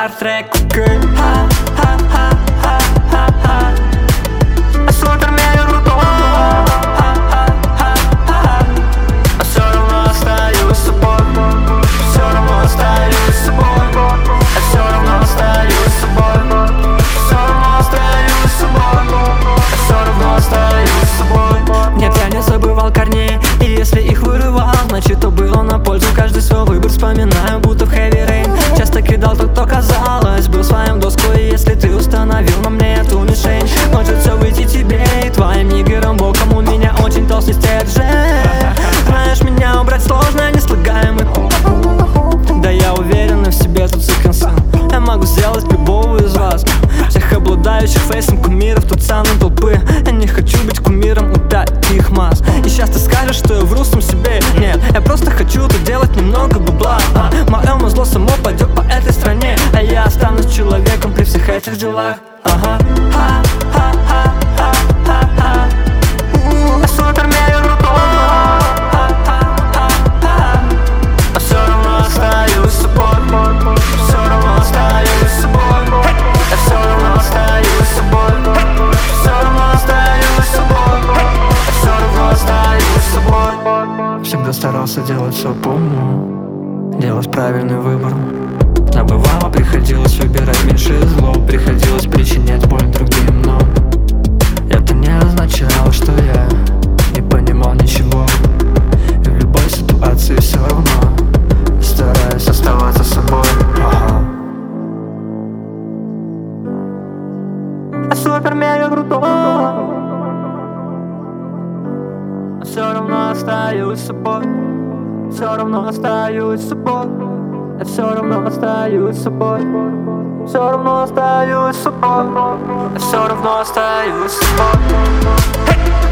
þar þrekku ha веришь, что я в русом себе? Нет, я просто хочу тут делать немного бабла. А, Мое мозло само пойдет по этой стране. А я останусь человеком при всех этих делах. Ага, ха. старался делать все помню Делать правильный выбор. Но бывало приходилось выбирать меньше зло Приходилось причинять боль другим, но Это не означало, что я не понимал ничего. И в любой ситуации все равно Стараюсь оставаться собой. Ага. А Супер-мега-крутой все равно остаюсь собой все равно остаюсь собой. Я все равно остаюсь собой. Все равно остаюсь собой. Я все равно остаюсь собой!